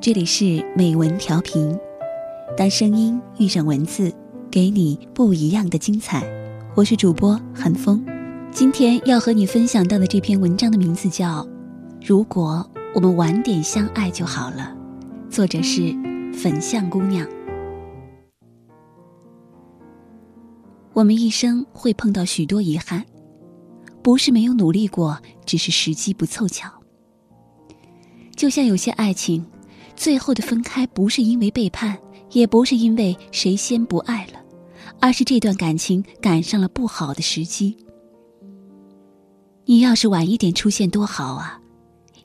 这里是美文调频，当声音遇上文字，给你不一样的精彩。我是主播韩风，今天要和你分享到的这篇文章的名字叫《如果我们晚点相爱就好了》，作者是粉象姑娘。我们一生会碰到许多遗憾，不是没有努力过，只是时机不凑巧。就像有些爱情，最后的分开不是因为背叛，也不是因为谁先不爱了，而是这段感情赶上了不好的时机。你要是晚一点出现多好啊，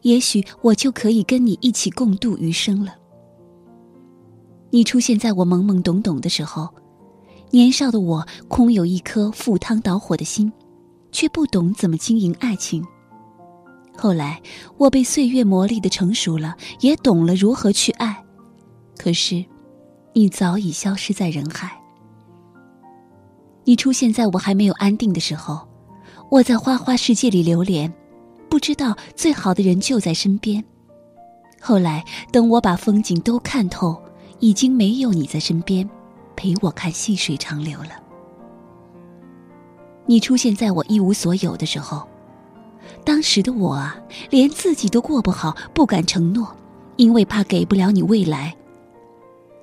也许我就可以跟你一起共度余生了。你出现在我懵懵懂懂的时候，年少的我空有一颗赴汤蹈火的心，却不懂怎么经营爱情。后来，我被岁月磨砺的成熟了，也懂了如何去爱。可是，你早已消失在人海。你出现在我还没有安定的时候，我在花花世界里流连，不知道最好的人就在身边。后来，等我把风景都看透，已经没有你在身边，陪我看细水长流了。你出现在我一无所有的时候。当时的我啊，连自己都过不好，不敢承诺，因为怕给不了你未来。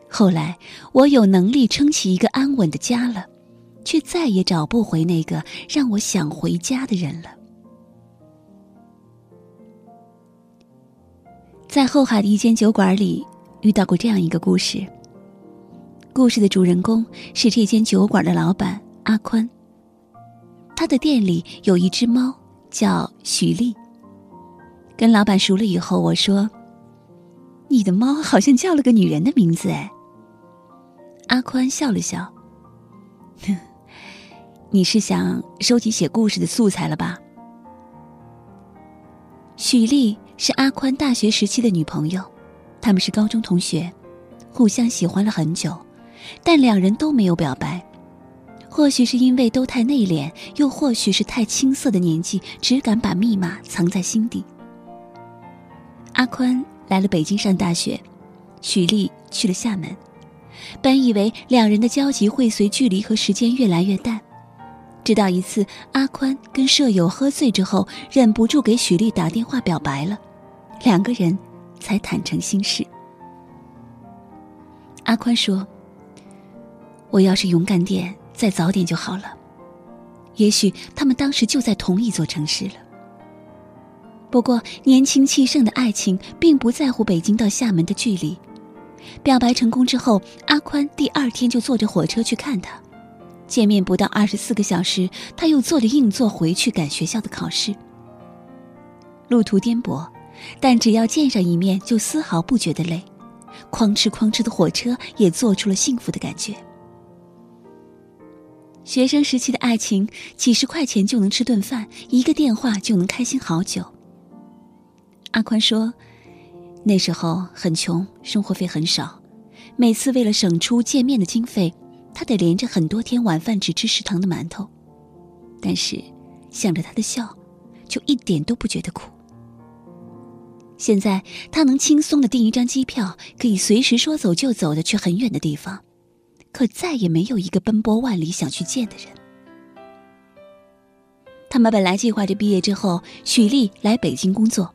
后来我有能力撑起一个安稳的家了，却再也找不回那个让我想回家的人了。在后海的一间酒馆里，遇到过这样一个故事。故事的主人公是这间酒馆的老板阿宽。他的店里有一只猫。叫许丽。跟老板熟了以后，我说：“你的猫好像叫了个女人的名字。”哎，阿宽笑了笑：“你是想收集写故事的素材了吧？”许丽是阿宽大学时期的女朋友，他们是高中同学，互相喜欢了很久，但两人都没有表白。或许是因为都太内敛，又或许是太青涩的年纪，只敢把密码藏在心底。阿宽来了北京上大学，许丽去了厦门。本以为两人的交集会随距离和时间越来越淡，直到一次阿宽跟舍友喝醉之后，忍不住给许丽打电话表白了，两个人才坦诚心事。阿宽说：“我要是勇敢点。”再早点就好了，也许他们当时就在同一座城市了。不过年轻气盛的爱情并不在乎北京到厦门的距离。表白成功之后，阿宽第二天就坐着火车去看他。见面不到二十四个小时，他又坐着硬座回去赶学校的考试。路途颠簸，但只要见上一面，就丝毫不觉得累。哐哧哐哧的火车也做出了幸福的感觉。学生时期的爱情，几十块钱就能吃顿饭，一个电话就能开心好久。阿宽说，那时候很穷，生活费很少，每次为了省出见面的经费，他得连着很多天晚饭只吃食堂的馒头。但是想着他的笑，就一点都不觉得苦。现在他能轻松的订一张机票，可以随时说走就走的去很远的地方。可再也没有一个奔波万里想去见的人。他们本来计划着毕业之后，许丽来北京工作，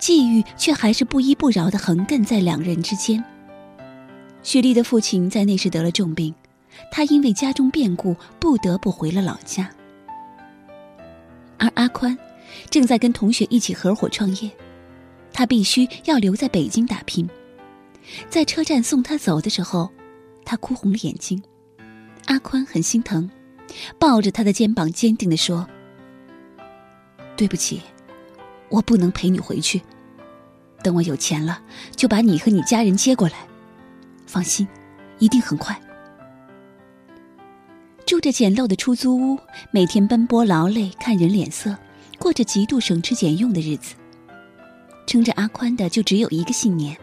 际遇却还是不依不饶的横亘在两人之间。许丽的父亲在那时得了重病，他因为家中变故不得不回了老家。而阿宽正在跟同学一起合伙创业，他必须要留在北京打拼。在车站送他走的时候。他哭红了眼睛，阿宽很心疼，抱着他的肩膀，坚定地说：“对不起，我不能陪你回去。等我有钱了，就把你和你家人接过来。放心，一定很快。”住着简陋的出租屋，每天奔波劳累，看人脸色，过着极度省吃俭用的日子。撑着阿宽的就只有一个信念，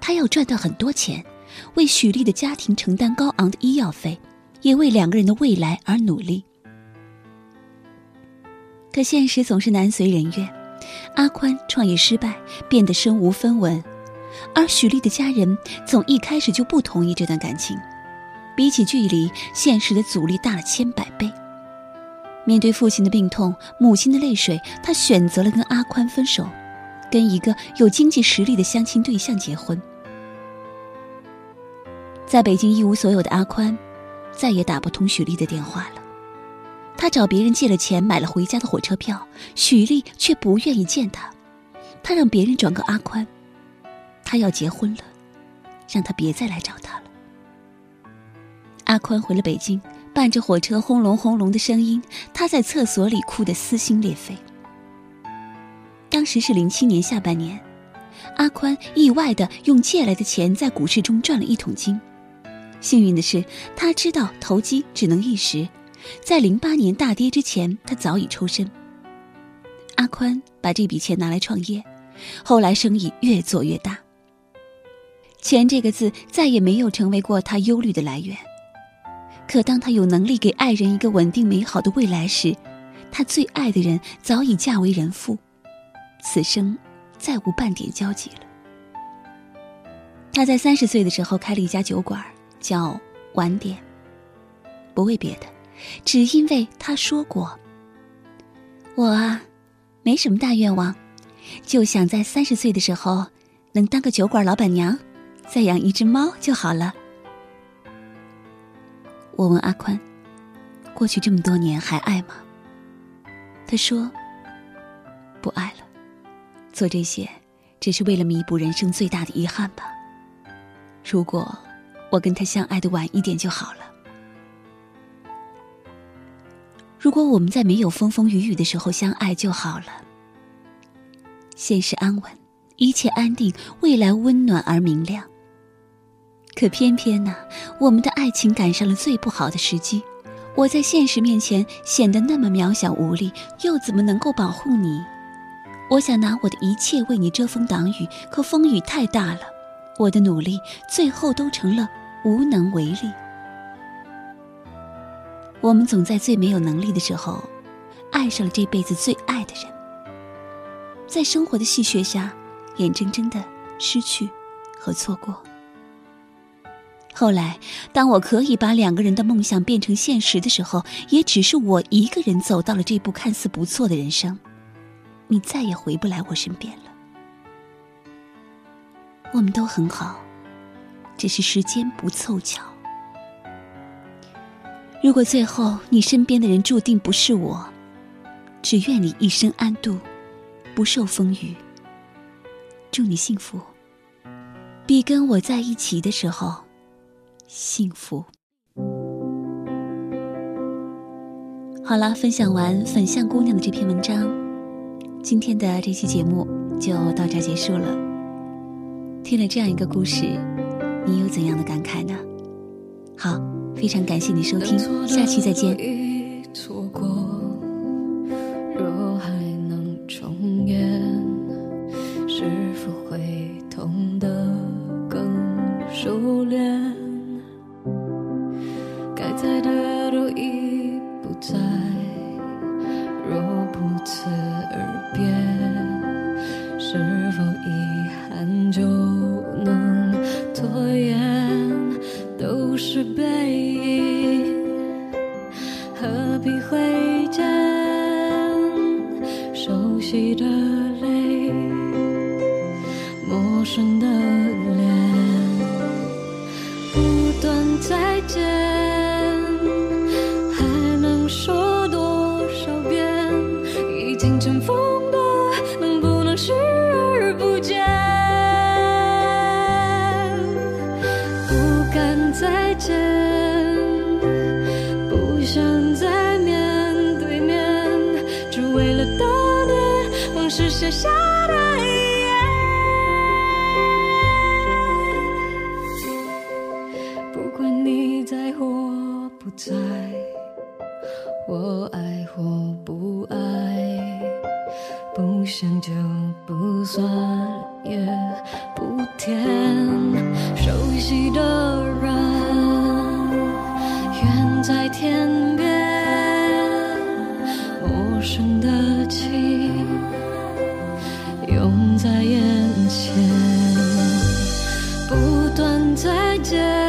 他要赚到很多钱。为许丽的家庭承担高昂的医药费，也为两个人的未来而努力。可现实总是难随人愿，阿宽创业失败，变得身无分文，而许丽的家人从一开始就不同意这段感情。比起距离，现实的阻力大了千百倍。面对父亲的病痛、母亲的泪水，他选择了跟阿宽分手，跟一个有经济实力的相亲对象结婚。在北京一无所有的阿宽，再也打不通许丽的电话了。他找别人借了钱，买了回家的火车票，许丽却不愿意见他。他让别人转告阿宽，他要结婚了，让他别再来找他了。阿宽回了北京，伴着火车轰隆轰隆的声音，他在厕所里哭得撕心裂肺。当时是零七年下半年，阿宽意外的用借来的钱在股市中赚了一桶金。幸运的是，他知道投机只能一时。在零八年大跌之前，他早已抽身。阿宽把这笔钱拿来创业，后来生意越做越大。钱这个字再也没有成为过他忧虑的来源。可当他有能力给爱人一个稳定美好的未来时，他最爱的人早已嫁为人妇，此生再无半点交集了。他在三十岁的时候开了一家酒馆，叫晚点。不为别的。只因为他说过：“我啊，没什么大愿望，就想在三十岁的时候能当个酒馆老板娘，再养一只猫就好了。”我问阿宽：“过去这么多年还爱吗？”他说：“不爱了，做这些只是为了弥补人生最大的遗憾吧。如果我跟他相爱的晚一点就好了。”如果我们在没有风风雨雨的时候相爱就好了。现实安稳，一切安定，未来温暖而明亮。可偏偏呢，我们的爱情赶上了最不好的时机。我在现实面前显得那么渺小无力，又怎么能够保护你？我想拿我的一切为你遮风挡雨，可风雨太大了，我的努力最后都成了无能为力。我们总在最没有能力的时候，爱上了这辈子最爱的人，在生活的戏谑下，眼睁睁的失去和错过。后来，当我可以把两个人的梦想变成现实的时候，也只是我一个人走到了这步看似不错的人生，你再也回不来我身边了。我们都很好，只是时间不凑巧。如果最后你身边的人注定不是我，只愿你一生安度，不受风雨。祝你幸福，比跟我在一起的时候幸福。好了，分享完粉象姑娘的这篇文章，今天的这期节目就到这结束了。听了这样一个故事，你有怎样的感慨呢？好。非常感谢你收听，下期再见。若还能重演，是否会痛得更熟练？该在的都已不在，若不辞而别，是否再见，还能说多少遍？已经尘封的，能不能视而不见？不敢再见，不想再面对面，只为了当年往事写下的。不想就不酸，也不甜。熟悉的人远在天边，陌生的情涌在眼前。不断再见。